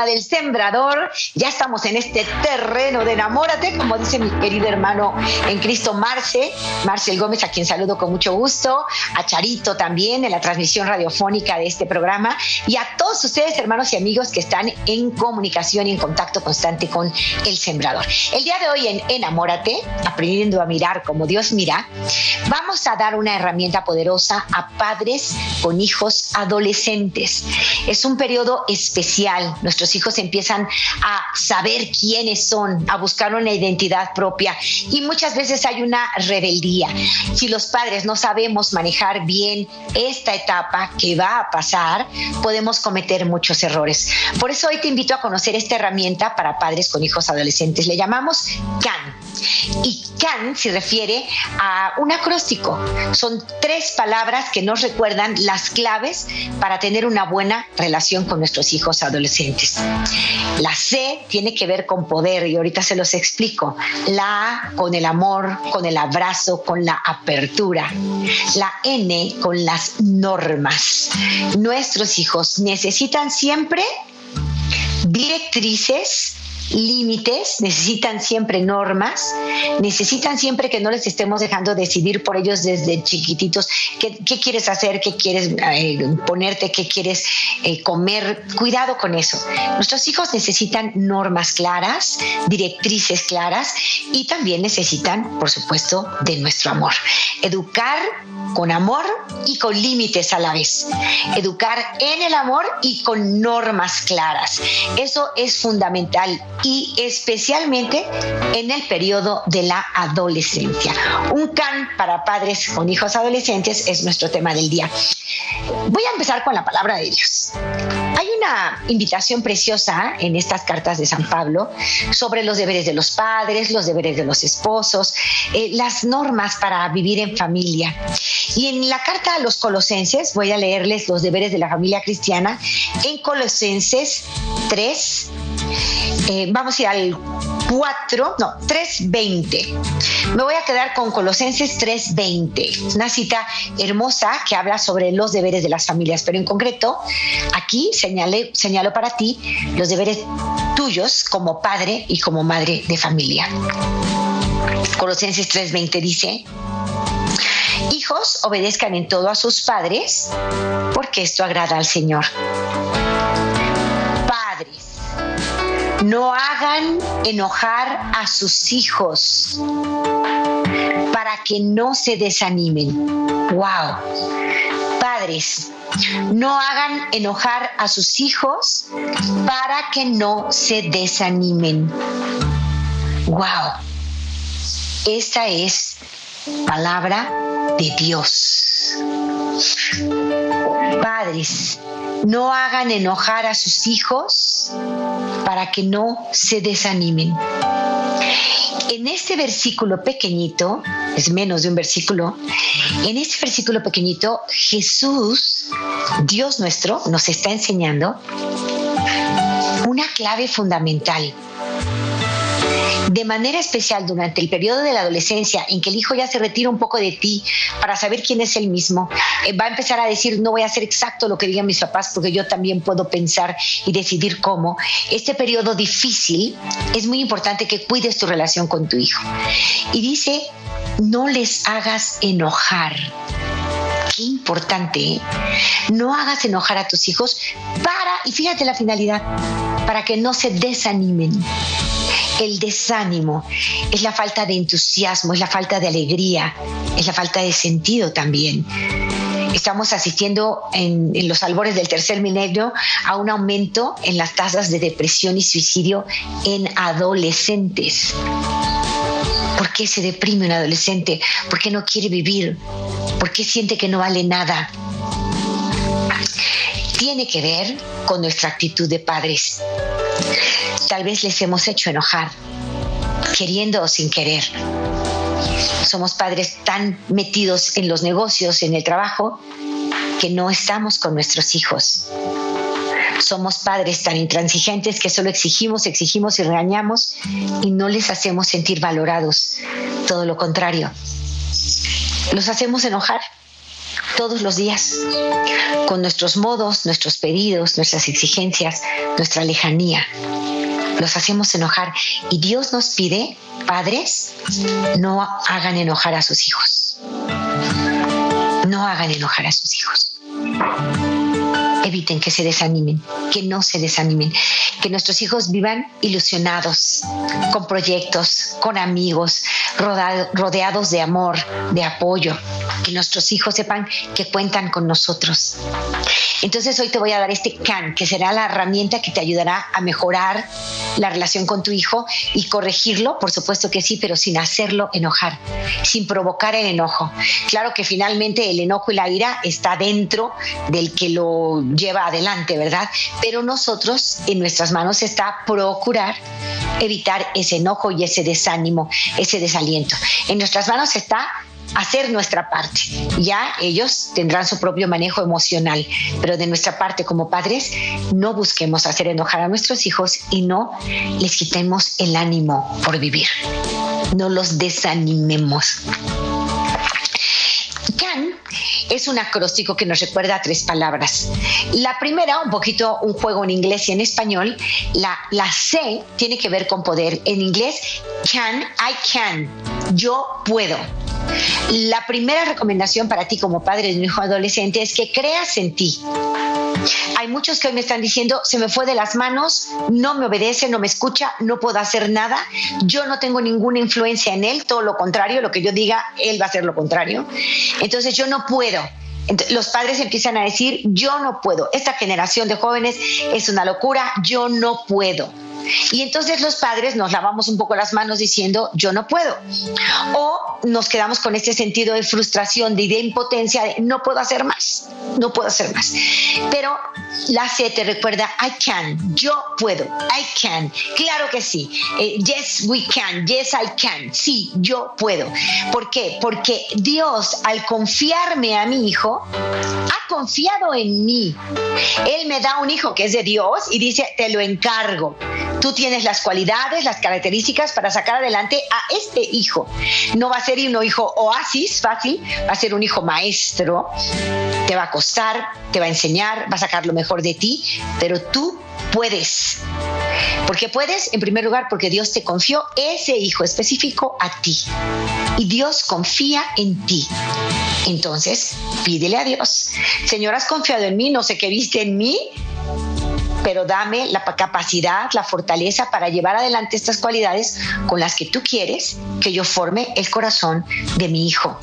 Del Sembrador. Ya estamos en este terreno de enamórate, como dice mi querido hermano en Cristo Marce, Marcel Gómez, a quien saludo con mucho gusto, a Charito también en la transmisión radiofónica de este programa y a todos ustedes, hermanos y amigos que están en comunicación y en contacto constante con el Sembrador. El día de hoy en Enamórate, aprendiendo a mirar como Dios mira, vamos a dar una herramienta poderosa a padres con hijos adolescentes. Es un periodo especial. Nuestro hijos empiezan a saber quiénes son, a buscar una identidad propia y muchas veces hay una rebeldía. Si los padres no sabemos manejar bien esta etapa que va a pasar, podemos cometer muchos errores. Por eso hoy te invito a conocer esta herramienta para padres con hijos adolescentes. Le llamamos CAN. Y CAN se refiere a un acróstico. Son tres palabras que nos recuerdan las claves para tener una buena relación con nuestros hijos adolescentes. La C tiene que ver con poder y ahorita se los explico. La A con el amor, con el abrazo, con la apertura. La N con las normas. Nuestros hijos necesitan siempre directrices límites, necesitan siempre normas, necesitan siempre que no les estemos dejando decidir por ellos desde chiquititos qué, quieres hacer, qué quieres eh, ponerte, qué quieres eh, comer. Cuidado con eso. Nuestros hijos necesitan normas claras, directrices claras y también necesitan, por supuesto, de nuestro amor. Educar con amor y con límites a la vez. Educar en el amor y con normas claras. Eso es fundamental y especialmente en el periodo de la adolescencia. Un can para padres con hijos adolescentes es nuestro tema del día. Voy a empezar con la palabra de Dios. Hay una invitación preciosa en estas cartas de San Pablo sobre los deberes de los padres, los deberes de los esposos, eh, las normas para vivir en familia. Y en la carta a los colosenses, voy a leerles los deberes de la familia cristiana en Colosenses 3. Eh, vamos a ir al 4, no, 3.20. Me voy a quedar con Colosenses 3.20, una cita hermosa que habla sobre los deberes de las familias, pero en concreto, aquí señalo para ti los deberes tuyos como padre y como madre de familia. Colosenses 3:20 dice, Hijos, obedezcan en todo a sus padres, porque esto agrada al Señor. No hagan enojar a sus hijos para que no se desanimen. Wow. Padres, no hagan enojar a sus hijos para que no se desanimen. Wow. Esta es palabra de Dios. Padres, no hagan enojar a sus hijos para que no se desanimen. En este versículo pequeñito, es menos de un versículo, en este versículo pequeñito Jesús, Dios nuestro, nos está enseñando una clave fundamental de manera especial durante el periodo de la adolescencia en que el hijo ya se retira un poco de ti para saber quién es él mismo, eh, va a empezar a decir, no voy a hacer exacto lo que digan mis papás porque yo también puedo pensar y decidir cómo. Este periodo difícil es muy importante que cuides tu relación con tu hijo. Y dice, no les hagas enojar qué importante, ¿eh? no hagas enojar a tus hijos para, y fíjate la finalidad, para que no se desanimen. El desánimo es la falta de entusiasmo, es la falta de alegría, es la falta de sentido también estamos asistiendo en, los albores del tercer milenio a un aumento en las tasas de depresión y suicidio en adolescentes. ¿Por qué se deprime un adolescente? ¿Por qué no quiere vivir? ¿Por qué siente que no vale nada? tiene que ver con nuestra actitud de padres. Tal vez les hemos hecho enojar, queriendo o sin querer. Somos padres tan metidos en los negocios, en el trabajo, que no estamos con nuestros hijos. Somos padres tan intransigentes que solo exigimos, exigimos y regañamos y no les hacemos sentir valorados. Todo lo contrario. Los hacemos enojar todos los días con nuestros modos, nuestros pedidos, nuestras exigencias, nuestra lejanía. Los hacemos enojar y Dios nos pide, padres, no hagan enojar a sus hijos. No hagan enojar a sus hijos eviten que se desanimen, que no se desanimen, que nuestros hijos vivan ilusionados, con proyectos, con amigos, rodeados de amor, de apoyo, que nuestros hijos sepan que cuentan con nosotros. Entonces hoy te voy a dar este CAN, que será la herramienta que te ayudará a mejorar la relación con tu hijo y corregirlo, por supuesto que sí, pero sin hacerlo enojar, sin provocar el enojo. Claro que finalmente el enojo y la ira está dentro del que lo lleva adelante, ¿verdad? Pero nosotros, en nuestras manos está procurar evitar ese enojo y ese desánimo, ese desaliento. En nuestras manos está hacer nuestra parte. Ya ellos tendrán su propio manejo emocional, pero de nuestra parte como padres no busquemos hacer enojar a nuestros hijos y no les quitemos el ánimo por vivir. No los desanimemos es un acróstico que nos recuerda tres palabras. La primera, un poquito un juego en inglés y en español, la, la C tiene que ver con poder. En inglés, can, I can, yo puedo. La primera recomendación para ti como padre de un hijo adolescente es que creas en ti. Hay muchos que hoy me están diciendo, se me fue de las manos, no me obedece, no me escucha, no puedo hacer nada, yo no tengo ninguna influencia en él, todo lo contrario, lo que yo diga, él va a hacer lo contrario. Entonces yo no puedo. los padres empiezan a decir, yo no puedo, esta generación de jóvenes es una locura, yo no puedo. Y entonces los padres nos lavamos un poco las manos diciendo, yo no puedo. O nos quedamos con este sentido de frustración, de, de impotencia, de no puedo hacer más, no puedo hacer más. Pero la C te recuerda, I can, yo puedo, I can. Claro que sí. Eh, yes, we can, yes, I can. Sí, yo puedo. ¿Por qué? Porque Dios, al confiarme a mi hijo, ha confiado en mí. Él me da un hijo que es de Dios y dice, te lo encargo tú tienes las cualidades, las características para sacar adelante a este hijo. No va a ser un hijo oasis fácil, va a ser un hijo maestro, te va a costar, te va a enseñar, va a sacar lo mejor de ti, pero tú puedes. ¿Por qué puedes? En primer lugar, porque Dios te confió ese hijo específico a ti. Y Dios confía en ti. Entonces, pídele a Dios. Señor, has confiado en mí, no sé qué viste en mí, pero dame la capacidad, la fortaleza para llevar adelante estas cualidades con las que tú quieres que yo forme el corazón de mi hijo.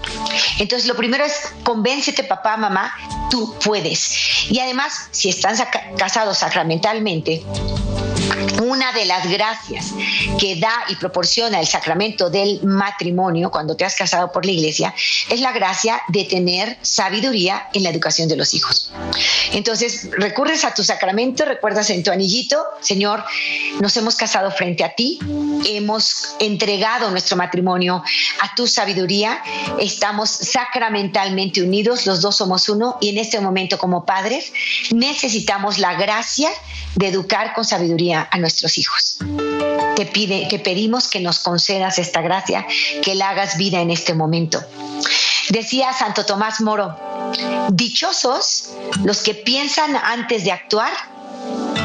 Entonces, lo primero es convéncete, papá, mamá, tú puedes. Y además, si están casados sacramentalmente, una de las gracias que da y proporciona el sacramento del matrimonio cuando te has casado por la iglesia es la gracia de tener sabiduría en la educación de los hijos. Entonces, recurres a tu sacramento, recuerdas en tu anillito, Señor, nos hemos casado frente a ti, hemos entregado nuestro matrimonio a tu sabiduría, estamos sacramentalmente unidos, los dos somos uno y en este momento como padres necesitamos la gracia de educar con sabiduría a nuestros hijos. Te, pide, te pedimos que nos concedas esta gracia, que la hagas vida en este momento. Decía Santo Tomás Moro, dichosos los que piensan antes de actuar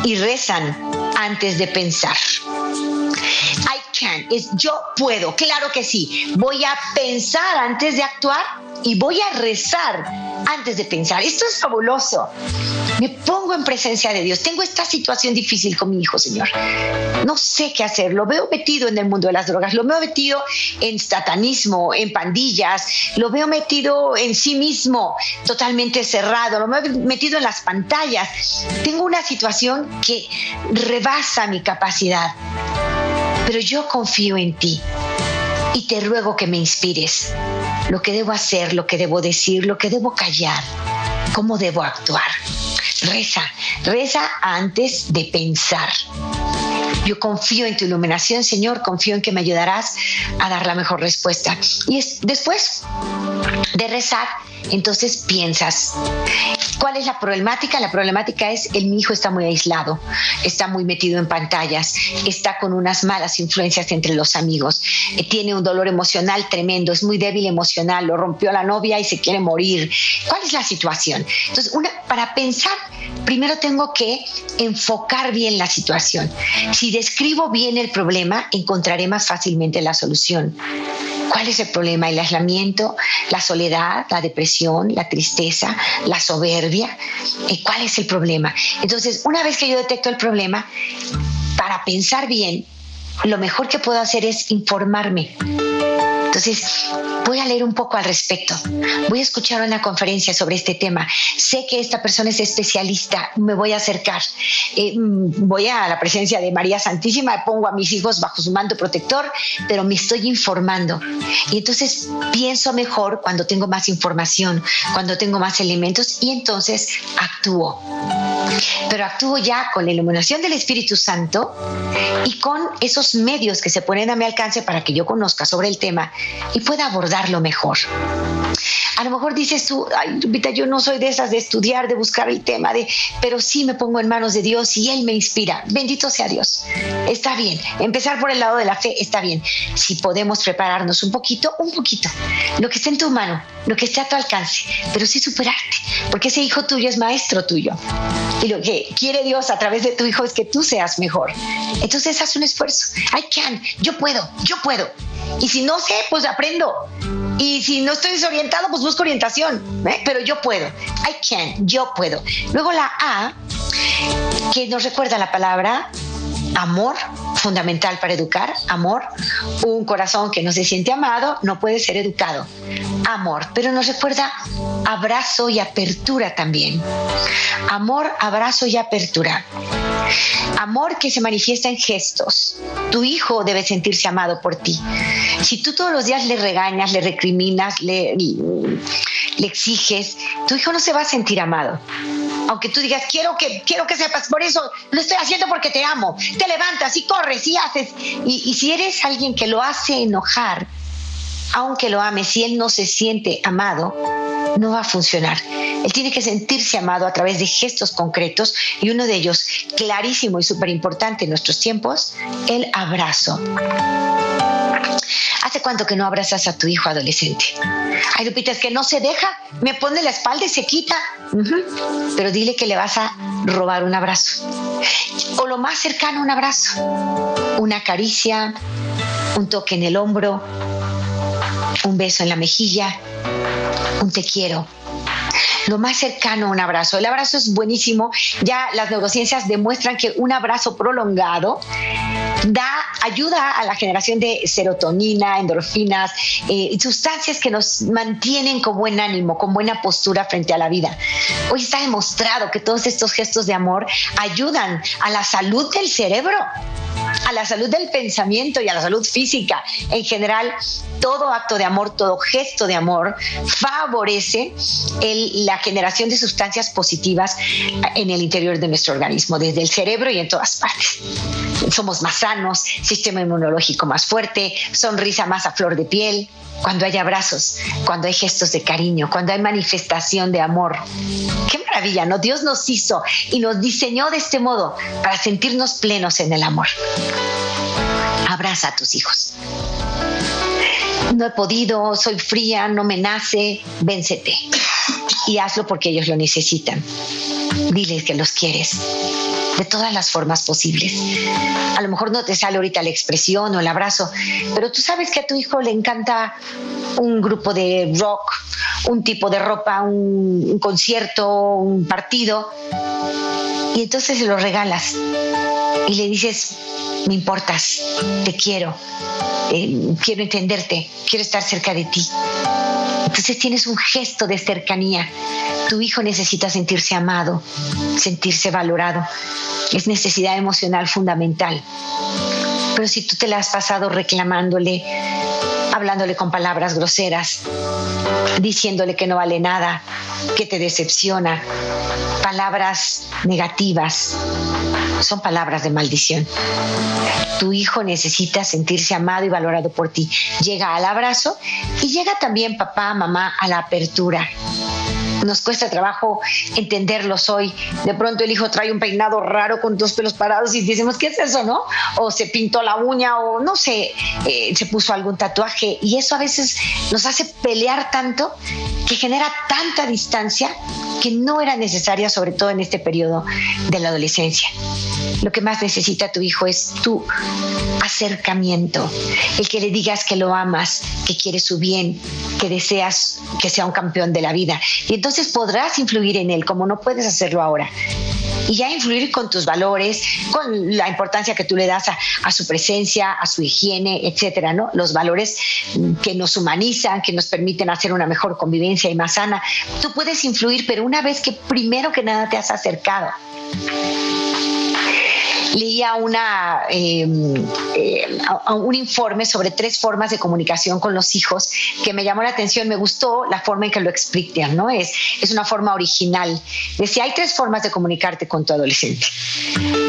y rezan antes de pensar. Can, es yo puedo, claro que sí. Voy a pensar antes de actuar y voy a rezar antes de pensar. Esto es fabuloso. Me pongo en presencia de Dios. Tengo esta situación difícil con mi hijo, Señor. No sé qué hacer. Lo veo metido en el mundo de las drogas. Lo veo metido en satanismo, en pandillas. Lo veo metido en sí mismo, totalmente cerrado. Lo veo metido en las pantallas. Tengo una situación que rebasa mi capacidad. Pero yo confío en ti y te ruego que me inspires lo que debo hacer, lo que debo decir, lo que debo callar, cómo debo actuar reza, reza antes de pensar. Yo confío en tu iluminación, Señor, confío en que me ayudarás a dar la mejor respuesta. Y después de rezar, entonces piensas, ¿cuál es la problemática? La problemática es el mi hijo está muy aislado, está muy metido en pantallas, está con unas malas influencias entre los amigos, eh, tiene un dolor emocional tremendo, es muy débil emocional, lo rompió la novia y se quiere morir. ¿Cuál es la situación? Entonces, una, para pensar, primero tengo que enfocar bien la situación. Si describo bien el problema, encontraré más fácilmente la solución. ¿Cuál es el problema? El aislamiento, la soledad, la depresión, la tristeza, la soberbia. Eh, ¿Cuál es el problema? Entonces, una vez que yo detecto el problema, para pensar bien, lo mejor que puedo hacer es informarme entonces, voy a leer un poco al respecto. Voy a escuchar una conferencia sobre este tema. Sé que esta persona es especialista, me voy a acercar. Eh, mm, voy a la presencia de María Santísima, pongo a mis hijos bajo su manto protector, pero me estoy informando. Y entonces pienso mejor cuando tengo más información, cuando tengo más elementos y entonces actúo pero actúo ya con la iluminación del Espíritu Santo y con esos medios que se ponen a mi alcance para que yo conozca sobre el tema y pueda abordarlo mejor. A lo mejor dices tú, ay, yo no soy de esas de estudiar, de buscar el tema, de, pero sí me pongo en manos de Dios y Él me inspira. Bendito sea Dios. Está bien. Empezar por el lado de la fe está bien. Si podemos prepararnos un poquito, un poquito. Lo que esté en tu mano, lo que esté a tu alcance, pero sí superarte, porque ese hijo tuyo es maestro tuyo. Y lo que quiere Dios a través de tu hijo es que tú seas mejor. Entonces haz un esfuerzo. I can, yo puedo, yo puedo. Y si no sé, pues aprendo. Y si no estoy desorientado, pues busco orientación. ¿eh? Pero yo puedo. I can, yo puedo. Luego la A, que nos recuerda la palabra amor, fundamental para educar, amor. Un corazón que no se siente amado no puede ser educado. Amor, pero nos recuerda abrazo y apertura también. Amor, abrazo y apertura. Amor que se manifiesta en gestos. Tu hijo debe sentirse amado por ti. Si tú todos los días le regañas, le recriminas, le, le exiges, tu hijo no se va a sentir amado aunque tú digas, quiero que, quiero que sepas, por eso lo estoy haciendo porque te amo, te levantas y corres y haces. Y, y si eres alguien que lo hace enojar, aunque lo ame, si él no se siente amado, no va a funcionar. Él tiene que sentirse amado a través de gestos concretos y uno de ellos, clarísimo y súper importante en nuestros tiempos, el abrazo. ¿Hace cuánto que no abrazas a tu hijo adolescente? Ay, Lupita, es que no se deja, me pone la espalda y se quita. Pero dile que le vas a robar un abrazo. O lo más cercano, un abrazo. Una caricia, un toque en el hombro, un beso en la mejilla, un te quiero lo más cercano a un abrazo. El abrazo es buenísimo. Ya las neurociencias demuestran que un abrazo prolongado da ayuda a la generación de serotonina, endorfinas, eh, sustancias que nos mantienen con buen ánimo, con buena postura frente a la vida. Hoy está demostrado que todos estos gestos de amor ayudan a la salud del cerebro a la salud del pensamiento y a la salud física. En general, todo acto de amor, todo gesto de amor favorece la generación de sustancias positivas en el interior de nuestro organismo, desde el cerebro y en todas partes. Somos más sanos, sistema inmunológico más fuerte, sonrisa más a flor de piel, cuando hay abrazos, cuando hay gestos de cariño, cuando hay manifestación de amor. Qué maravilla, ¿no? Dios nos hizo y nos diseñó de este modo para sentirnos plenos en el amor. Abraza a tus hijos. No he podido, soy fría, no me nace, véncete. Y hazlo porque ellos lo necesitan. Diles que los quieres de todas las formas posibles. A lo mejor no te sale ahorita la expresión o el abrazo, pero tú sabes que a tu hijo le encanta un grupo de rock, un tipo de ropa, un, concierto, un partido, y entonces se lo regalas y le dices, me importas, te quiero, eh, quiero entenderte, quiero estar cerca de ti. Entonces tienes un gesto de cercanía. Tu hijo necesita sentirse amado, sentirse valorado. Es necesidad emocional fundamental. Pero si tú te la has pasado reclamándole, hablándole con palabras groseras, diciéndole que no vale nada, que te decepciona, palabras negativas, son palabras de maldición. Tu hijo necesita sentirse amado y valorado por ti. Llega al abrazo y llega también papá, mamá a la apertura nos cuesta trabajo entenderlos hoy. De pronto el hijo trae un peinado raro con dos pelos parados y decimos, ¿qué es eso, no? O se pintó la uña o no sé, eh, se puso algún tatuaje. Y eso a veces nos hace pelear tanto que genera tanta distancia que no era necesaria, sobre todo en este periodo de la adolescencia. Lo que más necesita tu hijo es tu acercamiento, el que le digas que lo amas, que quieres su bien, que deseas que sea un campeón de la vida. Y entonces podrás influir en él como no puedes hacerlo ahora. Y ya influir con tus valores, con la importancia que tú le das a, su presencia, a su higiene, etcétera, ¿no? Los valores que nos humanizan, que nos permiten hacer una mejor convivencia y más sana. Tú puedes influir, pero una vez que primero que nada te has acercado leía una, em, eh, un informe sobre tres formas de comunicación con los hijos que me llamó la atención, me gustó la forma en que lo explican, ¿no? Es, es una forma original. Decía, hay tres formas de comunicarte con tu adolescente.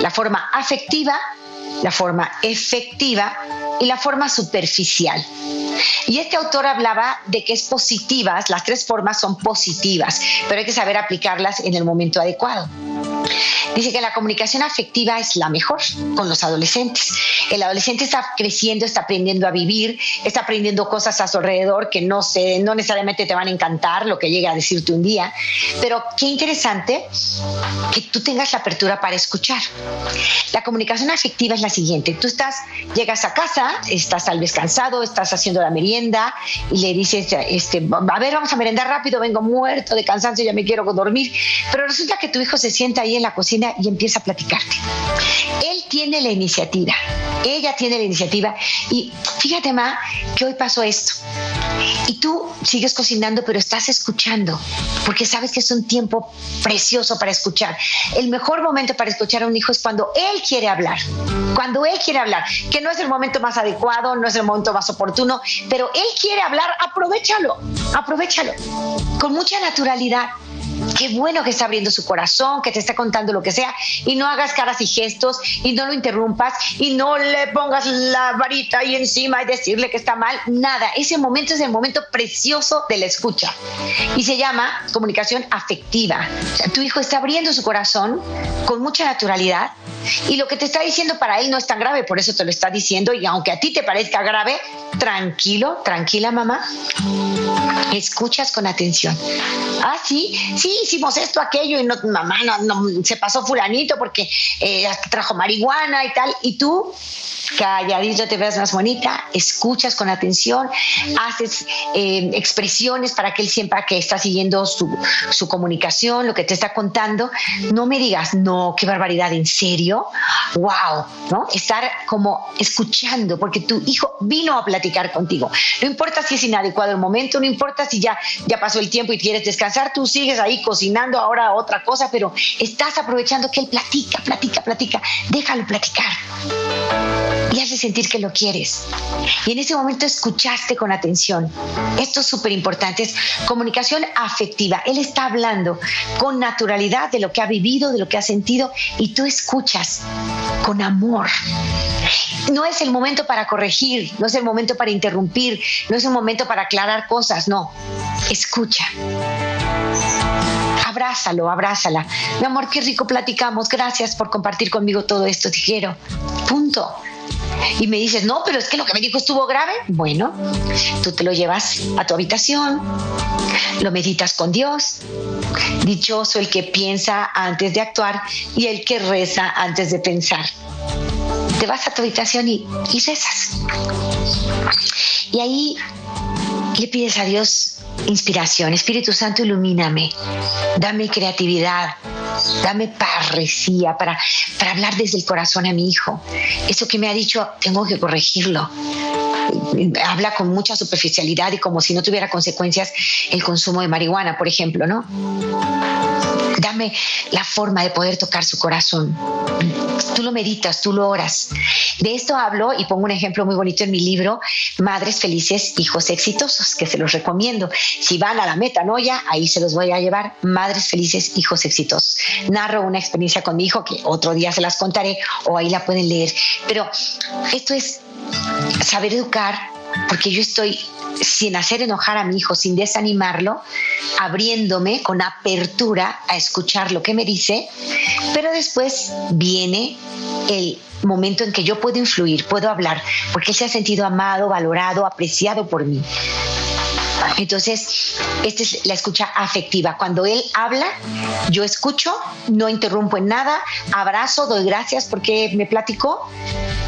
La forma afectiva, la forma efectiva y la forma superficial. Y este autor hablaba de que es positivas, las tres formas son positivas, pero hay que saber aplicarlas en el momento adecuado. Dice que la comunicación afectiva es la mejor con los adolescentes. El adolescente está creciendo, está aprendiendo a vivir, está aprendiendo cosas a su alrededor que no, se, no necesariamente te van a encantar, lo que llegue a decirte un día. Pero qué interesante que tú tengas la apertura para escuchar. La comunicación afectiva es la siguiente. Tú estás, llegas a casa, estás tal vez cansado, estás haciendo la merienda y le dices, este, a ver, vamos a merendar rápido, vengo muerto de cansancio, ya me quiero dormir. Pero resulta que tu hijo se sienta ahí en la cocina y empieza a platicarte. Él tiene la iniciativa, ella tiene la iniciativa y fíjate, Ma, que hoy pasó esto. Y tú sigues cocinando, pero estás escuchando, porque sabes que es un tiempo precioso para escuchar. El mejor momento para escuchar a un hijo es cuando él quiere hablar, cuando él quiere hablar, que no es el momento más adecuado, no es el momento más oportuno, pero él quiere hablar, aprovechalo, aprovechalo, con mucha naturalidad qué bueno que está abriendo su corazón, que te está contando lo que sea, y no hagas caras y gestos, y no lo interrumpas, y no le pongas la varita ahí encima y decirle que está mal, nada. Ese momento es el momento precioso de la escucha. Y se llama comunicación afectiva. tu hijo está abriendo su corazón con mucha naturalidad, y lo que te está diciendo para él no es tan grave, por eso te lo está diciendo, y aunque a ti te parezca grave, tranquilo, tranquila mamá, escuchas con atención. Ah, sí, sí, hicimos esto, aquello, y no, mamá, no, se pasó fulanito porque eh, trajo marihuana y tal, y tú calladito te veas más bonita, escuchas con atención, haces eh, expresiones para que él sienta que está siguiendo su, su, comunicación, lo que te está contando. No me digas, no, qué barbaridad, ¿en serio? ¡Wow! ¿no? Estar como escuchando, porque tu hijo vino a platicar contigo. No importa si es inadecuado el momento, no importa si ya, ya pasó el tiempo y quieres descansar, tú sigues ahí cocinando ahora otra cosa, pero estás aprovechando que él platica, platica, platica. Déjalo platicar y hace sentir que lo quieres. Y en ese momento escuchaste con atención. Esto es súper importante, es comunicación afectiva. Él está hablando con naturalidad de lo que ha vivido, de lo que ha sentido, y tú escuchas con amor. No es el momento para corregir, no es el momento para interrumpir, no es el momento para aclarar cosas, no. Escucha abrázalo, abrázala. Mi amor, qué rico platicamos. Gracias por compartir conmigo todo esto, te quiero. Punto. Y me dices, no, pero es que lo que me dijo estuvo grave. Bueno, tú te lo llevas a tu habitación, lo meditas con Dios. Dichoso el que piensa antes de actuar y el que reza antes de pensar. Te vas a tu habitación y, y rezas. Y ahí le pides a Dios inspiración. Espíritu Santo, ilumíname. Dame creatividad. Dame parresía para, para hablar desde el corazón a mi hijo. Eso que me ha dicho, tengo que corregirlo. Habla con mucha superficialidad y como si no tuviera consecuencias el consumo de marihuana, por ejemplo, ¿no? Dame la forma de poder tocar su corazón. Tú lo meditas, tú lo oras. De esto hablo y pongo un ejemplo muy bonito en mi libro, Madres Felices, Hijos Exitosos, que se los recomiendo. Si van a la metanoia, ahí se los voy a llevar, Madres Felices, Hijos Exitosos. Narro una experiencia con mi hijo que otro día se las contaré o ahí la pueden leer. Pero esto es saber educar, porque yo estoy sin hacer enojar a mi hijo, sin desanimarlo, abriéndome con apertura a escuchar lo que me dice, pero después viene el momento en que yo puedo influir, puedo hablar, porque él se ha sentido amado, valorado, apreciado por mí. Entonces, esta es la escucha afectiva. Cuando él habla, yo escucho, no interrumpo en nada, abrazo, doy gracias porque me platicó.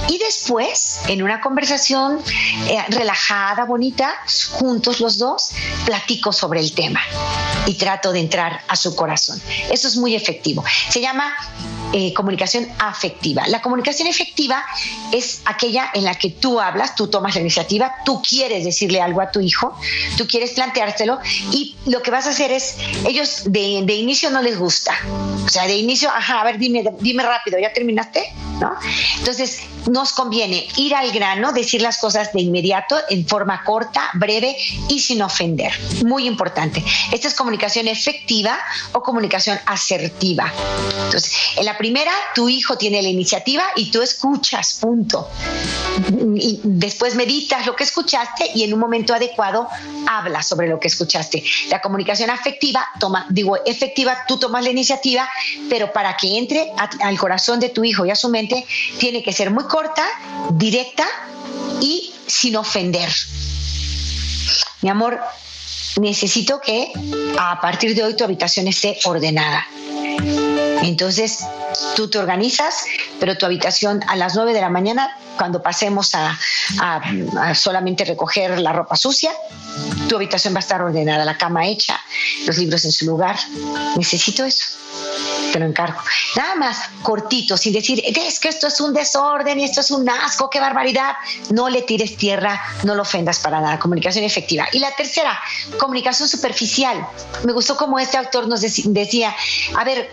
Y después, en una conversación eh, relajada, bonita, juntos los dos, platico sobre el tema y trato de entrar a su corazón. Eso es muy efectivo. Se llama eh, comunicación afectiva. La comunicación efectiva es aquella en la que tú hablas, tú tomas la iniciativa, tú quieres decirle algo a tu hijo, tú quieres planteárselo y lo que vas a hacer es, ellos de, de inicio no les gusta. O sea, de inicio, ajá, a ver, dime, dime rápido, ¿ya terminaste? ¿No? Entonces, nos conviene ir al grano, decir las cosas de inmediato, en forma corta, breve y sin ofender. Muy importante. Esta es comunicación efectiva o comunicación asertiva. Entonces, en la primera, tu hijo tiene la iniciativa y tú escuchas, punto. Y después meditas lo que escuchaste y en un momento adecuado hablas sobre lo que escuchaste. La comunicación afectiva, toma, digo, efectiva, tú tomas la iniciativa, pero para que entre al corazón de tu hijo y a su mente, tiene que ser muy corta, directa y sin ofender. Mi amor, necesito que a partir de hoy tu habitación esté ordenada. Entonces, tú te organizas, pero tu habitación a las 9 de la mañana, cuando pasemos a, solamente recoger la ropa sucia, tu habitación va a estar ordenada, la cama hecha, los libros en su lugar. Necesito eso te lo encargo. Nada más cortito, sin decir, es que esto es un desorden y esto es un asco, qué barbaridad. No le tires tierra, no lo ofendas para nada. Comunicación efectiva. Y la tercera, comunicación superficial. Me gustó como este autor nos decía, a ver,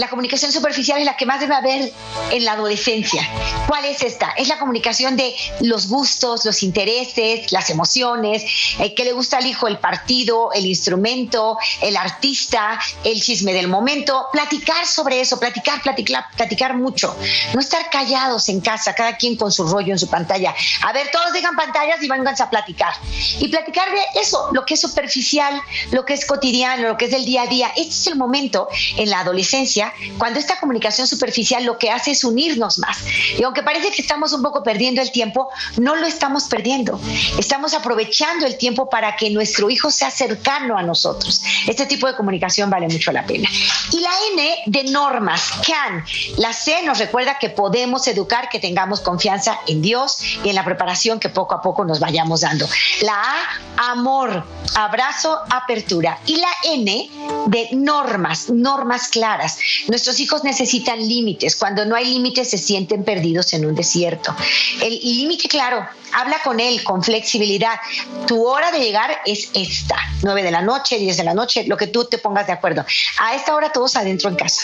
la comunicación superficial es la que más debe haber en la adolescencia. ¿Cuál es esta? Es la comunicación de los gustos, los intereses, las emociones, eh, qué le gusta al hijo, el partido, el instrumento, el artista, el chisme del momento. Platicar sobre eso, platicar, platicar, platicar mucho. No estar callados en casa, cada quien con su rollo en su pantalla. A ver, todos dejan pantallas y vénganse a platicar. Y platicar de eso, lo que es superficial, lo que es cotidiano, lo que es del día a día. Este es el momento en la adolescencia cuando esta comunicación superficial lo que hace es unirnos más. Y aunque parece que estamos un poco perdiendo el tiempo, no lo estamos perdiendo. Estamos aprovechando el tiempo para que nuestro hijo sea cercano a nosotros. Este tipo de comunicación vale mucho la pena. Y la N de normas, CAN. La C nos recuerda que podemos educar, que tengamos confianza en Dios y en la preparación que poco a poco nos vayamos dando. La A, amor, abrazo, apertura. Y la N de normas, normas claras. Nuestros hijos necesitan límites. Cuando no hay límites se sienten perdidos en un desierto. El límite, claro, habla con él con flexibilidad. Tu hora de llegar es esta, 9 de la noche, 10 de la noche, lo que tú te pongas de acuerdo. A esta hora todos adentro en casa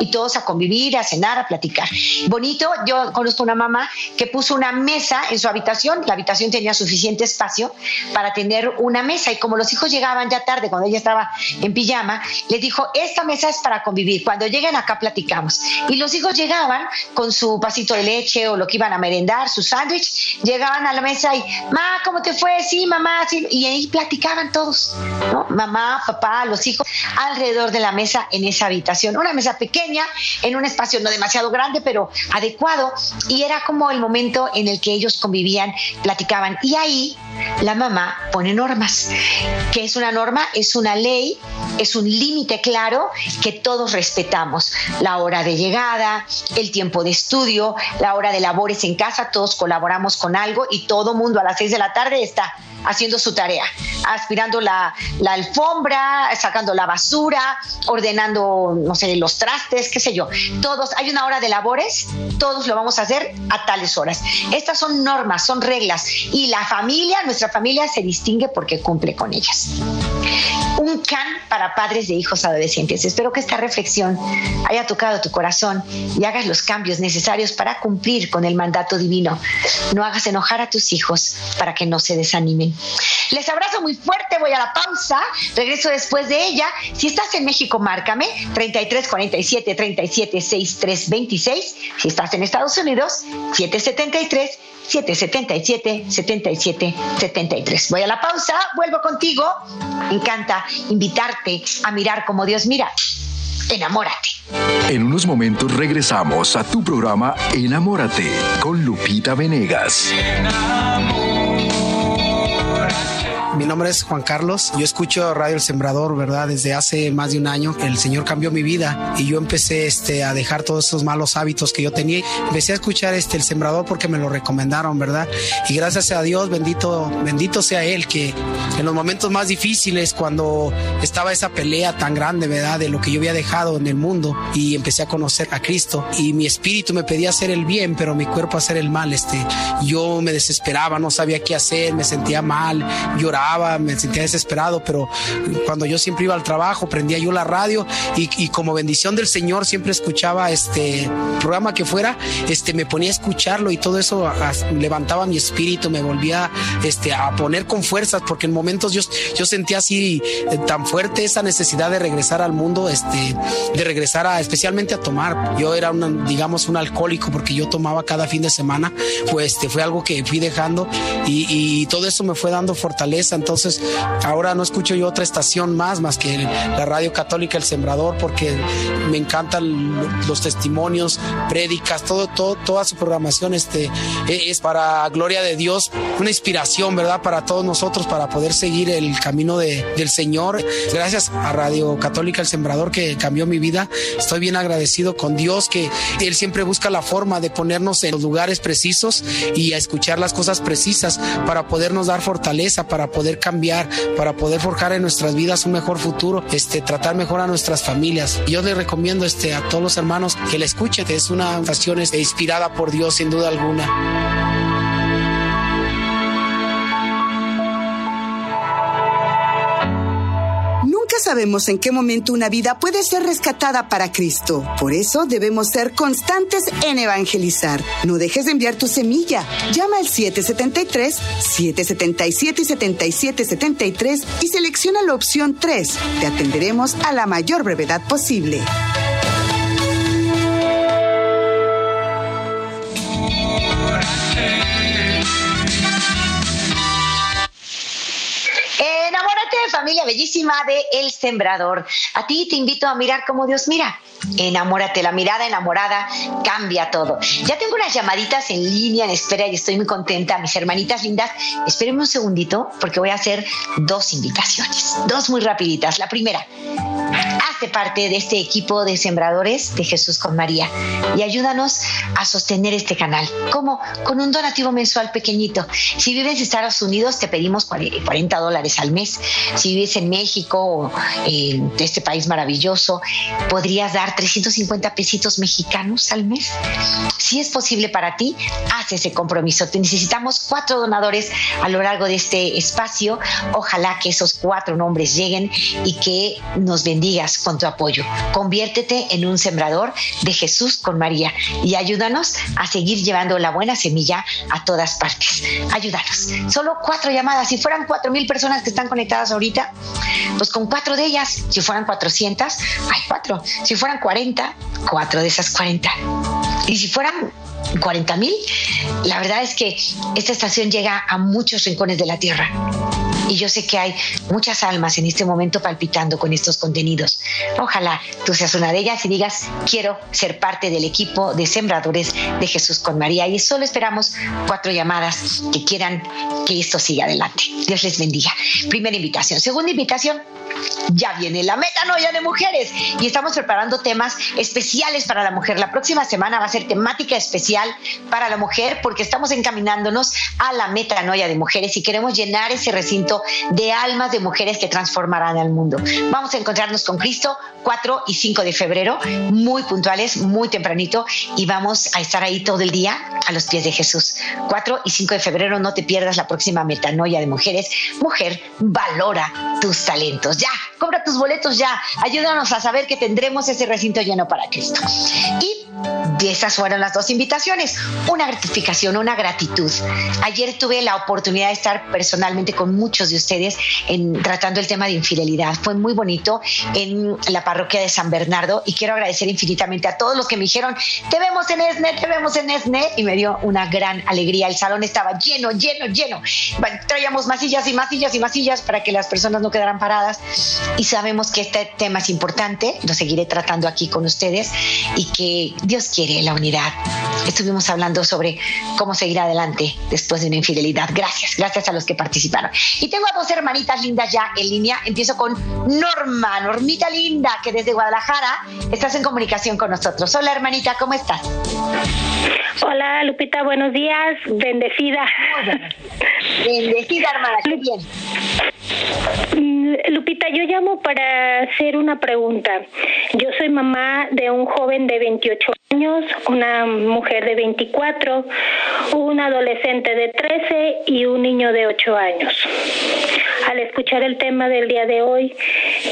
y todos a convivir, a cenar, a platicar. Bonito, yo conozco una mamá que puso una mesa en su habitación, la habitación tenía suficiente espacio para tener una mesa y como los hijos llegaban ya tarde, cuando ella estaba en pijama, les dijo, esta mesa es para convivir, cuando lleguen acá platicamos. Y los hijos llegaban con su vasito de leche o lo que iban a merendar, su sándwich, llegaban a la mesa y, ma, ¿cómo te fue? Sí, mamá, sí. Y ahí platicaban todos, ¿no? Mamá, papá, los hijos, alrededor de la mesa en esa habitación. Una mesa pequeña, en un espacio no demasiado grande, pero adecuado. Y era como el momento en el que ellos convivían, platicaban. Y ahí la mamá pone normas. ¿Qué es una norma? Es una ley es un límite claro que todos respetamos. La hora de llegada, el tiempo de estudio, la hora de labores en casa, todos colaboramos con algo y todo mundo a las seis de la tarde está haciendo su tarea, aspirando la, alfombra, sacando la basura, ordenando, no sé, los trastes, qué sé yo. Todos, hay una hora de labores, todos lo vamos a hacer a tales horas. Estas son normas, son reglas y la familia, nuestra familia se distingue porque cumple con ellas un can para padres de hijos adolescentes. Espero que esta reflexión haya tocado tu corazón y hagas los cambios necesarios para cumplir con el mandato divino. No hagas enojar a tus hijos para que no se desanimen. Les abrazo muy fuerte, voy a la pausa, regreso después de ella. Si estás en México, márcame 33 47 37 63 26. Si estás en Estados Unidos, 773 777 77 73. Voy a la pausa, vuelvo contigo. Me encanta invitarte a mirar como Dios mira. Enamórate. En unos momentos regresamos a tu programa Enamórate con Lupita Venegas. Mi nombre es Juan Carlos. Yo escucho Radio El Sembrador, ¿verdad? Desde hace más de un año. El Señor cambió mi vida y yo empecé este, a dejar todos esos malos hábitos que yo tenía. Empecé a escuchar este, El Sembrador porque me lo recomendaron, ¿verdad? Y gracias a Dios, bendito, bendito sea Él, que en los momentos más difíciles, cuando estaba esa pelea tan grande, ¿verdad? De lo que yo había dejado en el mundo y empecé a conocer a Cristo y mi espíritu me pedía hacer el bien, pero mi cuerpo hacer el mal. Este, yo me desesperaba, no sabía qué hacer, me sentía mal, lloraba me sentía desesperado, pero cuando yo siempre iba al trabajo, prendía yo la radio y, como bendición del Señor siempre escuchaba este programa que fuera, este me ponía a escucharlo y todo eso levantaba mi espíritu, me volvía este a poner con fuerzas porque en momentos yo, yo sentía así eh, tan fuerte esa necesidad de regresar al mundo, este de regresar a especialmente a tomar. Yo era un digamos un alcohólico porque yo tomaba cada fin de semana, pues este fue algo que fui dejando y, y todo eso me fue dando fortaleza entonces ahora no escucho yo otra estación más, más que la radio católica El Sembrador, porque me encantan los testimonios, prédicas, todo, todo, toda su programación este, e, es para gloria de Dios, una inspiración, ¿verdad? Para todos nosotros, para poder seguir el camino de, del Señor. Gracias a Radio Católica El Sembrador que cambió mi vida. Estoy bien agradecido con Dios que Él siempre busca la forma de ponernos en los lugares precisos y a escuchar las cosas precisas para podernos dar fortaleza, para poder poder cambiar, para poder forjar en nuestras vidas un mejor futuro, este, tratar mejor a nuestras familias. Yo les recomiendo este, a todos los hermanos que la escuchen, es una canción este, inspirada por Dios sin duda alguna. Sabemos en qué momento una vida puede ser rescatada para Cristo. Por eso debemos ser constantes en evangelizar. No dejes de enviar tu semilla. Llama al 773 777 7773 y selecciona la opción 3. Te atenderemos a la mayor brevedad posible. Familia bellísima de El Sembrador. A ti te invito a mirar como Dios mira. Enamórate, la mirada enamorada cambia todo. Ya tengo unas llamaditas en línea en espera y estoy muy contenta. Mis hermanitas lindas, espérenme un segundito porque voy a hacer dos invitaciones, dos muy rapiditas. La primera, hazte parte de este equipo de sembradores de Jesús con María y ayúdanos a sostener este canal. ¿Cómo? Con un donativo mensual pequeñito. Si vives en Estados Unidos, te pedimos 40 dólares al mes. Si vives en México o en este país maravilloso, podrías dar 350 pesitos mexicanos al mes. Si es posible para ti, haz ese compromiso. Te necesitamos cuatro donadores a lo largo de este espacio. Ojalá que esos cuatro nombres lleguen y que nos bendigas con tu apoyo. Conviértete en un sembrador de Jesús con María y ayúdanos a seguir llevando la buena semilla a todas partes. Ayúdanos. Solo cuatro llamadas. Si fueran cuatro mil personas que están conectadas ahorita, pues con cuatro de ellas, si fueran 400, hay cuatro. Si fueran 40, cuatro de esas 40. Y si fueran 40 mil, la verdad es que esta estación llega a muchos rincones de la Tierra. Y yo sé que hay muchas almas en este momento palpitando con estos contenidos. Ojalá tú seas una de ellas y digas, quiero ser parte del equipo de sembradores de Jesús con María. Y solo esperamos cuatro llamadas que quieran que esto siga adelante. Dios les bendiga. Primera invitación. Segunda invitación, ya viene la metanoia de mujeres y estamos preparando temas especiales para la mujer. La próxima semana va a ser temática especial para la mujer porque estamos encaminándonos a la metanoia de mujeres y queremos llenar ese recinto de almas de mujeres que transformarán al mundo. Vamos a encontrarnos con Cristo 4 y 5 de febrero, muy puntuales, muy tempranito y vamos a estar ahí todo el día a los pies de Jesús. 4 y 5 de febrero, no te pierdas la próxima metanoia de mujeres. Mujer, valora tus talentos. Ya, compra tus boletos ya. Ayúdanos a saber que tendremos ese recinto lleno para Cristo. Y esas fueron las dos invitaciones. Una gratificación, una gratitud. Ayer tuve la oportunidad de estar personalmente con muchos de ustedes en, tratando el tema de infidelidad. Fue muy bonito en la parroquia de San Bernardo y quiero agradecer infinitamente a todos los que me dijeron, te vemos en ESNE, te vemos en ESNE y me dio una gran alegría. El salón estaba lleno, lleno, lleno. Traíamos masillas y masillas y masillas para que las personas no quedaran paradas y sabemos que este tema es importante, lo seguiré tratando aquí con ustedes y que Dios quiere la unidad. Estuvimos hablando sobre cómo seguir adelante después de una infidelidad. Gracias, gracias a los que participaron. Y tengo a dos hermanitas lindas ya en línea. Empiezo con Norma, Normita linda, que desde Guadalajara estás en comunicación con nosotros. Hola hermanita, ¿cómo estás? Hola Lupita, buenos días, bendecida. Bendecida hermana, qué bien. Mm, Lupita, yo llamo para hacer una pregunta. Yo soy mamá de un joven de 28 años, una mujer de 24, un adolescente de 13 y un niño de 8 años. Al escuchar el tema del día de hoy,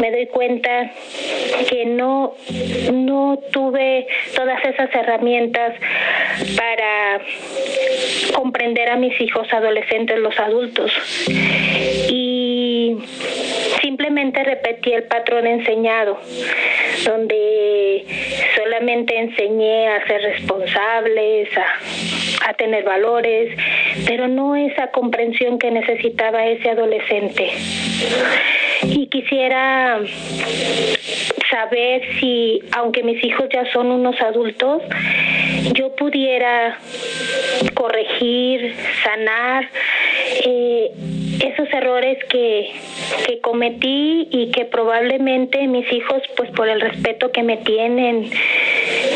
me doy cuenta que no, no tuve todas esas herramientas para comprender a mis hijos adolescentes, los adultos. Y simplemente repetí el patrón enseñado, donde solamente enseñé a ser responsables, a, a, tener valores, pero no esa comprensión que necesitaba ese adolescente. Y quisiera saber si, aunque mis hijos ya son unos adultos, yo pudiera corregir, sanar eh, esos errores que, que cometí y que probablemente mis hijos, pues por el respeto que me tienen,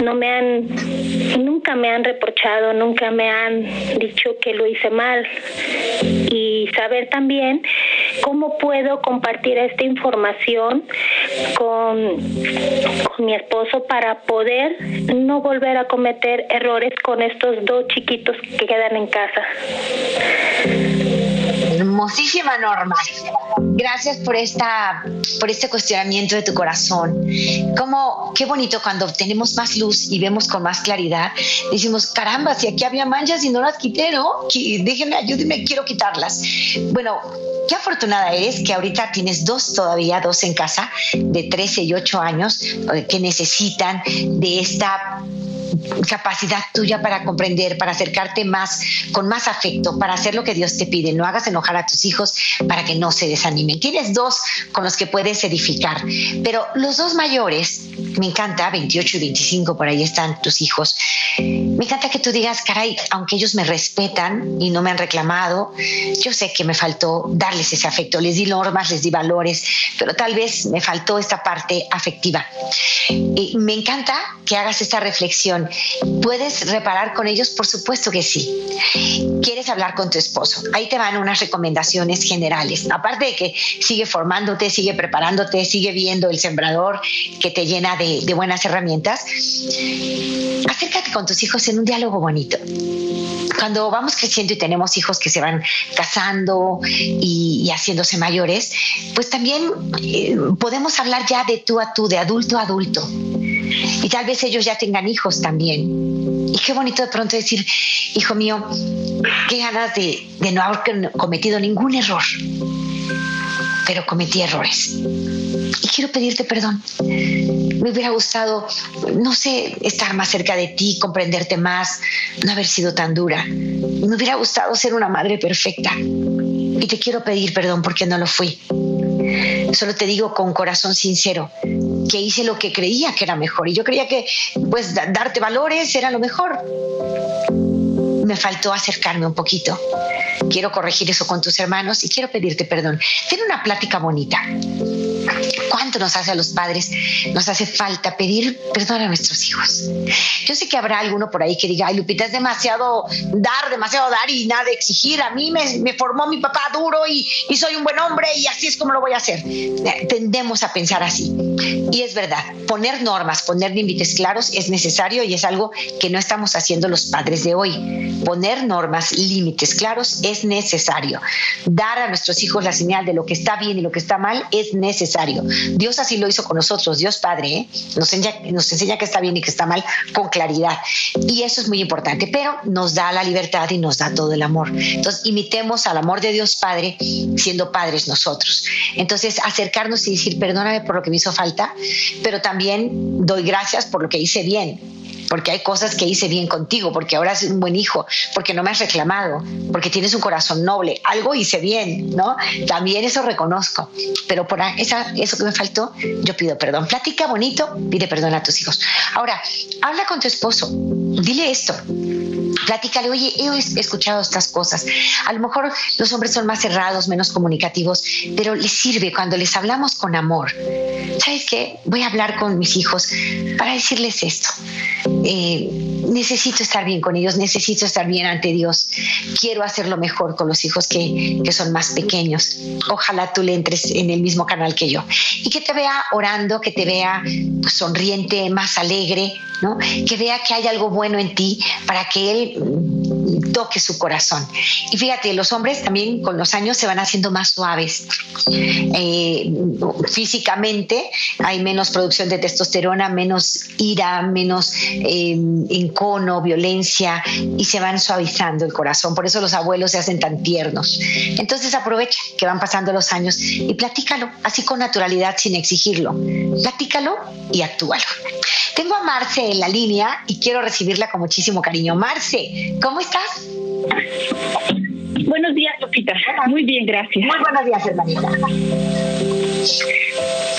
no me han, nunca me han reprochado, nunca me han dicho que lo hice mal. Y saber también cómo puedo compartir esta información con, con mi esposo para poder no volver a cometer errores con estos dos chiquitos que quedan en casa. Hermosísima Norma. Gracias por esta por este cuestionamiento de tu corazón. Como qué bonito cuando tenemos más luz y vemos con más claridad, decimos, "Caramba, si aquí había manchas y no las quité, ¿no? Déjenme, ayúdenme, quiero quitarlas." Bueno, qué afortunada eres que ahorita tienes dos todavía, dos en casa de 13 y 8 años eh, que necesitan de esta capacidad tuya para comprender, para acercarte más, con más afecto, para hacer lo que Dios te pide. No hagas enojar a tus hijos para que no se desanimen. Tienes dos con los que puedes edificar, pero los dos mayores, me encanta, 28 y 25, por ahí están tus hijos. Me encanta que tú digas, caray, aunque ellos me respetan y no me han reclamado, yo sé que me faltó darles ese afecto. Les di normas, les di valores, pero tal vez me faltó esta parte afectiva. Y me encanta que hagas esta reflexión. ¿Puedes reparar con ellos? Por supuesto que sí. ¿Quieres hablar con tu esposo? Ahí te van unas recomendaciones generales. Aparte de que sigue formándote, sigue preparándote, sigue viendo el sembrador que te llena de, de buenas herramientas, acércate con tus hijos en un diálogo bonito cuando vamos creciendo y tenemos hijos que se van casando y, y haciéndose mayores, pues también eh, podemos hablar ya de tú a tú, de adulto a adulto. Y tal vez ellos ya tengan hijos también. Y qué bonito de pronto decir, hijo mío, qué ganas de, de no haber cometido ningún error, pero cometí errores. Y quiero pedirte perdón. Me hubiera gustado, no sé, estar más cerca de ti, comprenderte más, no haber sido tan dura. Me hubiera gustado ser una madre perfecta. Y te quiero pedir perdón porque no lo fui. Solo te digo con corazón sincero que hice lo que creía que era mejor. Y yo creía que, pues, darte valores era lo mejor. Me faltó acercarme un poquito. Quiero corregir eso con tus hermanos y quiero pedirte perdón. Ten una plática bonita. Tanto nos hace a los padres, nos hace falta pedir perdón a nuestros hijos. Yo sé que habrá alguno por ahí que diga, ay Lupita, es demasiado dar, demasiado dar y nada exigir. A mí me, formó mi papá duro y, y soy un buen hombre y así es como lo voy a hacer. Eh, tendemos a pensar así. Y es verdad, poner normas, poner límites claros es necesario y es algo que no estamos haciendo los padres de hoy. Poner normas, límites claros es necesario. Dar a nuestros hijos la señal de lo que está bien y lo que está mal es necesario. Dios así lo hizo con nosotros, Dios Padre, ¿eh? nos, enseña, nos enseña que está bien y que está mal con claridad. Y eso es muy importante, pero nos da la libertad y nos da todo el amor. Entonces, imitemos al amor de Dios Padre siendo padres nosotros. Entonces, acercarnos y decir, perdóname por lo que me hizo falta, pero también doy gracias por lo que hice bien porque hay cosas que hice bien contigo, porque ahora eres un buen hijo, porque no me has reclamado, porque tienes un corazón noble, algo hice bien, ¿no? También eso reconozco, pero por esa, eso que me faltó, yo pido perdón. Platica bonito, pide perdón a tus hijos. Ahora, habla con tu esposo, dile esto, platícale, oye, he escuchado estas cosas. A lo mejor los hombres son más cerrados, menos comunicativos, pero les sirve cuando les hablamos con amor. ¿Sabes qué? Voy a hablar con mis hijos para decirles esto. Eh, necesito estar bien con ellos, necesito estar bien ante Dios. Quiero hacerlo mejor con los hijos que, que son más pequeños. Ojalá tú le entres en el mismo canal que yo y que te vea orando, que te vea sonriente, más alegre, ¿no? Que vea que hay algo bueno en ti para que él toque su corazón. Y fíjate, los hombres también con los años se van haciendo más suaves. Eh, físicamente hay menos producción de testosterona, menos ira, menos eh, encono, violencia y se van suavizando el corazón. Por eso los abuelos se hacen tan tiernos. Entonces aprovecha que van pasando los años y platícalo así con naturalidad sin exigirlo. Platícalo y actúalo. Tengo a Marce en la línea y quiero recibirla con muchísimo cariño. Marce, ¿cómo estás? Buenos días, Lupita. Muy bien, gracias. Muy buenos días, hermanita.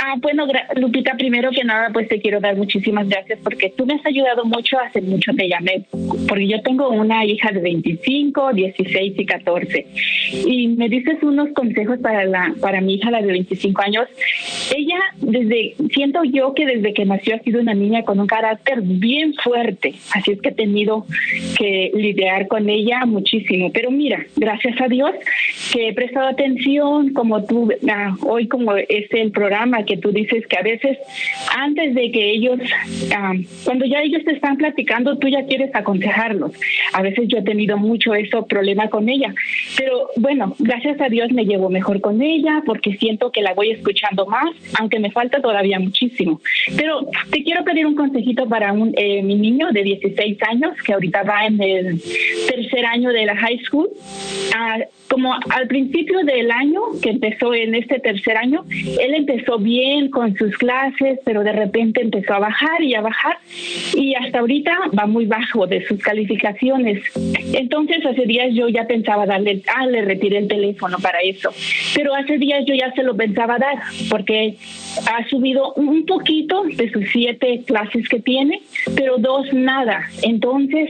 Ah, bueno, Lupita, primero que nada, pues te quiero dar muchísimas gracias porque tú me has ayudado mucho, hace mucho te llamé, porque yo tengo una hija de 25, 16 y 14, y me dices unos consejos para, la, para mi hija, la de 25 años. Ella, desde, siento yo que desde que nació ha sido una niña con un carácter bien fuerte, así es que he tenido que lidiar con ella muchísimo, pero mira, gracias a Dios que he prestado atención, como tú, ah, hoy como es el programa que tú dices que a veces antes de que ellos, ah, cuando ya ellos te están platicando, tú ya quieres aconsejarlos. A veces yo he tenido mucho eso problema con ella, pero bueno, gracias a Dios me llevo mejor con ella porque siento que la voy escuchando más, aunque me falta todavía muchísimo. Pero te quiero pedir un consejito para un, eh, mi niño de 16 años que ahorita va en el tercer año de la high school. Ah, como al principio del año, que empezó en este tercer año, él empezó bien con sus clases, pero de repente empezó a bajar y a bajar y hasta ahorita va muy bajo de sus calificaciones. Entonces hace días yo ya pensaba darle, ah, le retiré el teléfono para eso, pero hace días yo ya se lo pensaba dar porque ha subido un poquito de sus siete clases que tiene, pero dos nada. Entonces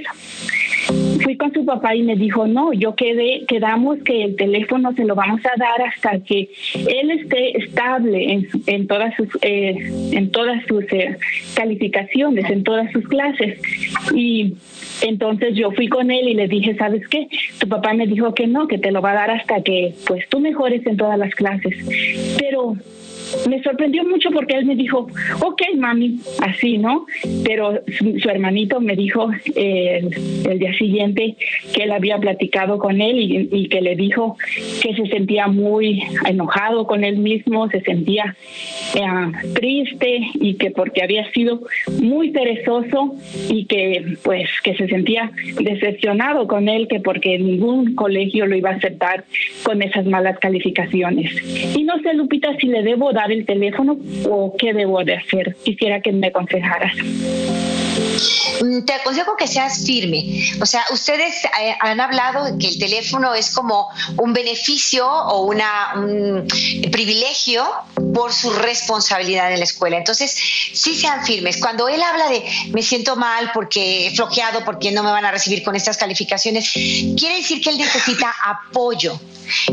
fui con su papá y me dijo, no, yo quedé, quedamos que el teléfono se lo vamos a dar hasta que él esté estable en, en todas sus, eh, en todas sus eh, calificaciones, en todas sus clases. Y entonces yo fui con él y le dije, ¿sabes qué? Tu papá me dijo que no, que te lo va a dar hasta que pues tú mejores en todas las clases. Pero me sorprendió mucho porque él me dijo, ok, mami, así, ¿no? Pero su, hermanito me dijo eh, el día siguiente que él había platicado con él y, que le dijo que se sentía muy enojado con él mismo, se sentía eh, triste y que porque había sido muy perezoso y que pues que se sentía decepcionado con él, que porque ningún colegio lo iba a aceptar con esas malas calificaciones. Y no sé, Lupita, si le debo dar el teléfono o qué debo de hacer? Quisiera que me aconsejaras. Mm, te aconsejo que seas firme. O sea, ustedes eh, han hablado que el teléfono es como un beneficio o una, un privilegio por su responsabilidad en la escuela. Entonces, sí sean firmes. Cuando él habla de me siento mal porque he floqueado, porque no me van a recibir con estas calificaciones, quiere decir que él necesita apoyo.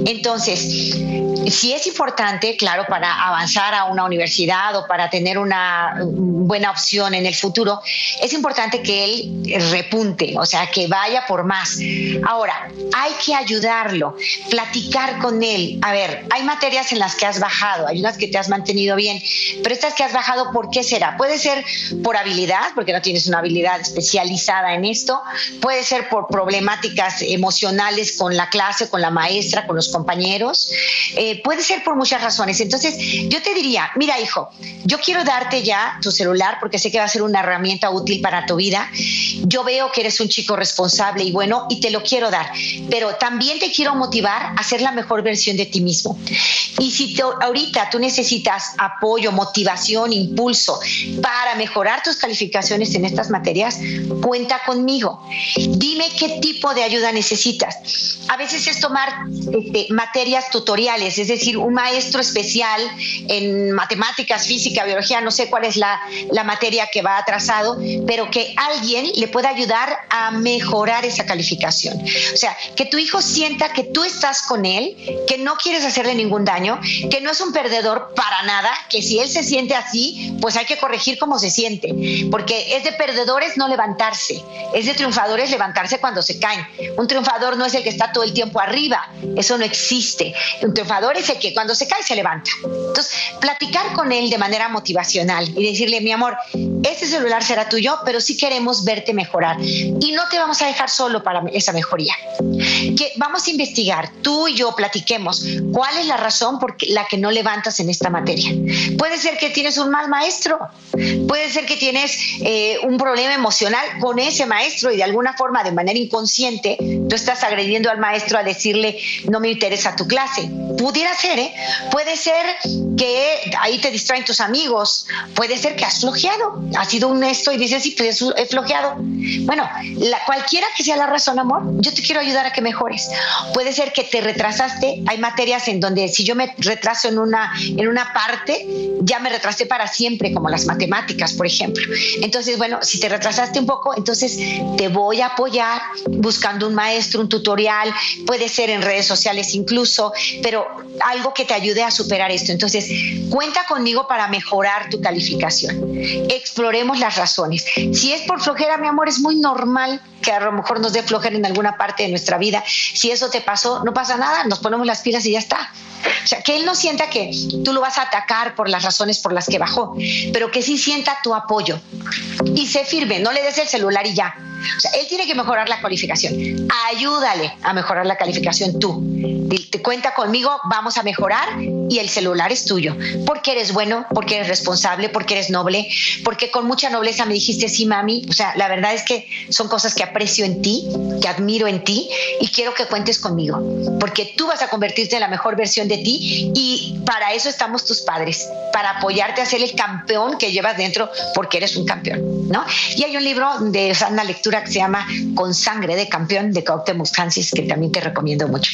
Entonces, si es importante, claro, para avanzar a una universidad o para tener una buena opción en el futuro, es importante que él repunte, o sea, que vaya por más. Ahora, hay que ayudarlo, platicar con él. A ver, hay materias en las que has bajado, hay unas que te has mantenido bien, pero estas que has bajado, ¿por qué será? Puede ser por habilidad, porque no tienes una habilidad especializada en esto, puede ser por problemáticas emocionales con la clase, con la maestra, con los compañeros, eh, puede ser por muchas razones. Entonces, yo te diría, mira hijo, yo quiero darte ya tu celular porque sé que va a ser una herramienta útil para tu vida. Yo veo que eres un chico responsable y bueno y te lo quiero dar, pero también te quiero motivar a ser la mejor versión de ti mismo. Y si ahorita tú necesitas apoyo, motivación, impulso para mejorar tus calificaciones en estas materias, cuenta conmigo. Dime qué tipo de ayuda necesitas. A veces es tomar este, materias tutoriales, es decir, un maestro especial en matemáticas, física, biología, no sé cuál es la, la materia que va atrasado, pero que alguien le pueda ayudar a mejorar esa calificación. O sea, que tu hijo sienta que tú estás con él, que no quieres hacerle ningún daño, que no es un perdedor para nada, que si él se siente así, pues hay que corregir cómo se siente, porque es de perdedores no levantarse, es de triunfadores levantarse cuando se caen. Un triunfador no es el que está todo el tiempo arriba, eso no existe. Un triunfador es el que cuando se cae se levanta. Entonces, platicar con él de manera motivacional y decirle, mi amor, este celular será tuyo, pero sí queremos verte mejorar y no te vamos a dejar solo para esa mejoría. Que vamos a investigar, tú y yo platiquemos cuál es la razón por la que no levantas en esta materia. Puede ser que tienes un mal maestro, puede ser que tienes eh, un problema emocional con ese maestro y de alguna forma, de manera inconsciente, tú estás agrediendo al maestro a decirle no me interesa tu clase. Pudiera ser, ¿eh? Puede ser que ahí te distraen tus amigos, puede ser que has flojeado, has sido honesto y dices, sí, pues he flojeado. Bueno, la, cualquiera que sea la razón, amor, yo te quiero ayudar a que mejores. Puede ser que te retrasaste, hay materias en donde si yo me retraso en una, en una parte, ya me retrasé para siempre, como las matemáticas, por ejemplo. Entonces, bueno, si te retrasaste un poco, entonces te voy a apoyar buscando un maestro, un tutorial, puede ser en redes sociales incluso, pero algo que te ayude a superar esto. Entonces, cuenta conmigo para mejorar tu calificación. Exploremos las razones. Si es por flojera, mi amor, es muy normal que a lo mejor nos dé flojera en alguna parte de nuestra vida. Si eso te pasó, no pasa nada, nos ponemos las pilas y ya está. O sea, que él no sienta que tú lo vas a atacar por las razones por las que bajó, pero que sí sienta tu apoyo. Y se firme, no le des el celular y ya. O sea, él tiene que mejorar la calificación. Ayúdale a mejorar la calificación tú. Te cuenta conmigo, vamos a mejorar y el celular es tuyo. Porque eres bueno, porque eres responsable, porque eres noble, porque con mucha nobleza me dijiste sí, mami. O sea, la verdad es que son cosas que aprecio en ti, que admiro en ti y quiero que cuentes conmigo. Porque tú vas a convertirte en la mejor versión de ti y para eso estamos tus padres, para apoyarte a ser el campeón que llevas dentro porque eres un campeón, ¿no? Y hay un libro de una lectura que se llama Con sangre de campeón de Cuauhtémoc Francis que también te recomiendo mucho.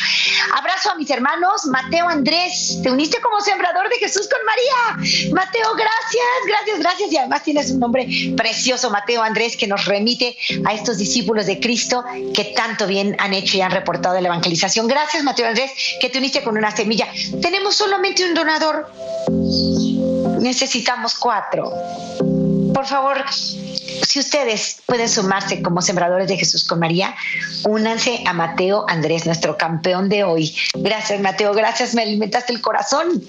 Abrazo a mis hermanos, Mateo Andrés, te uniste como sembrador de Jesús con María. Mateo, gracias, gracias, gracias y además tienes un nombre precioso, Mateo Andrés, que nos remite a estos discípulos de Cristo que tanto bien han hecho y han reportado la evangelización. Gracias, Mateo Andrés, que te uniste con una semilla. Tenemos solamente un donador. Necesitamos cuatro. Por favor, si ustedes pueden sumarse como sembradores de Jesús con María, únanse a Mateo Andrés, nuestro campeón de hoy. Gracias, Mateo, gracias, me alimentaste el corazón.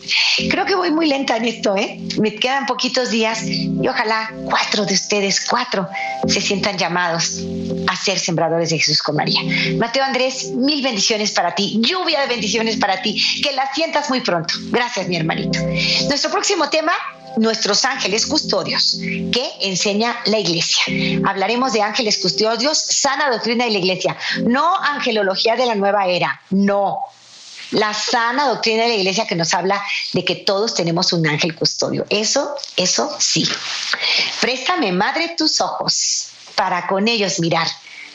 Creo que voy muy lenta en esto, ¿eh? Me quedan poquitos días y ojalá cuatro de ustedes, cuatro, se sientan llamados a ser sembradores de Jesús con María. Mateo Andrés, mil bendiciones para ti, lluvia de bendiciones para ti, que la sientas muy pronto. Gracias, mi hermanito. Nuestro próximo tema nuestros ángeles custodios que enseña la iglesia. Hablaremos de ángeles custodios, sana doctrina de la iglesia, no angelología de la nueva era, no. La sana doctrina de la iglesia que nos habla de que todos tenemos un ángel custodio. Eso, eso sí. Préstame, madre, tus ojos. para con ellos mirar,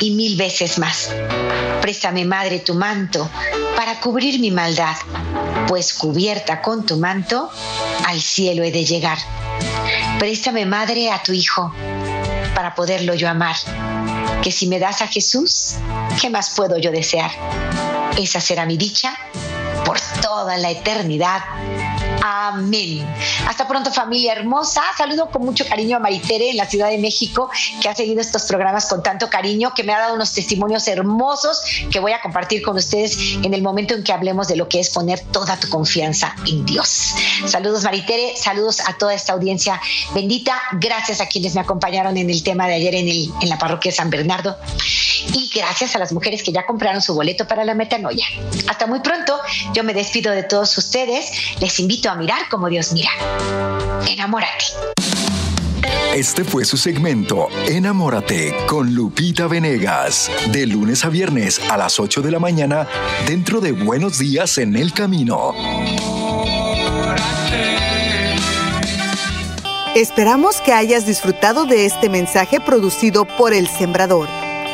y mil veces más. Préstame, Madre, tu manto para cubrir mi maldad, pues cubierta con tu manto, al cielo he de llegar. Préstame, Madre, a tu Hijo para poderlo yo amar, que si me das a Jesús, ¿qué más puedo yo desear? Esa será mi dicha por toda la eternidad. Amén. Hasta pronto familia hermosa. Saludo con mucho cariño a Maritere en la Ciudad de México, que ha seguido estos programas con tanto cariño, que me ha dado unos testimonios hermosos que voy a compartir con ustedes en el momento en que hablemos de lo que es poner toda tu confianza en Dios. Saludos Maritere, saludos a toda esta audiencia bendita. Gracias a quienes me acompañaron en el tema de ayer en, la parroquia de San Bernardo. Y gracias a las mujeres que ya compraron su boleto para la metanoia. Hasta muy pronto. Yo me despido de todos ustedes. Les invito a mirar como Dios mira. Enamórate. Este fue su segmento Enamórate con Lupita Venegas, de lunes a viernes a las 8 de la mañana dentro de Buenos Días en el Camino. Esperamos que hayas disfrutado de este mensaje producido por El Sembrador.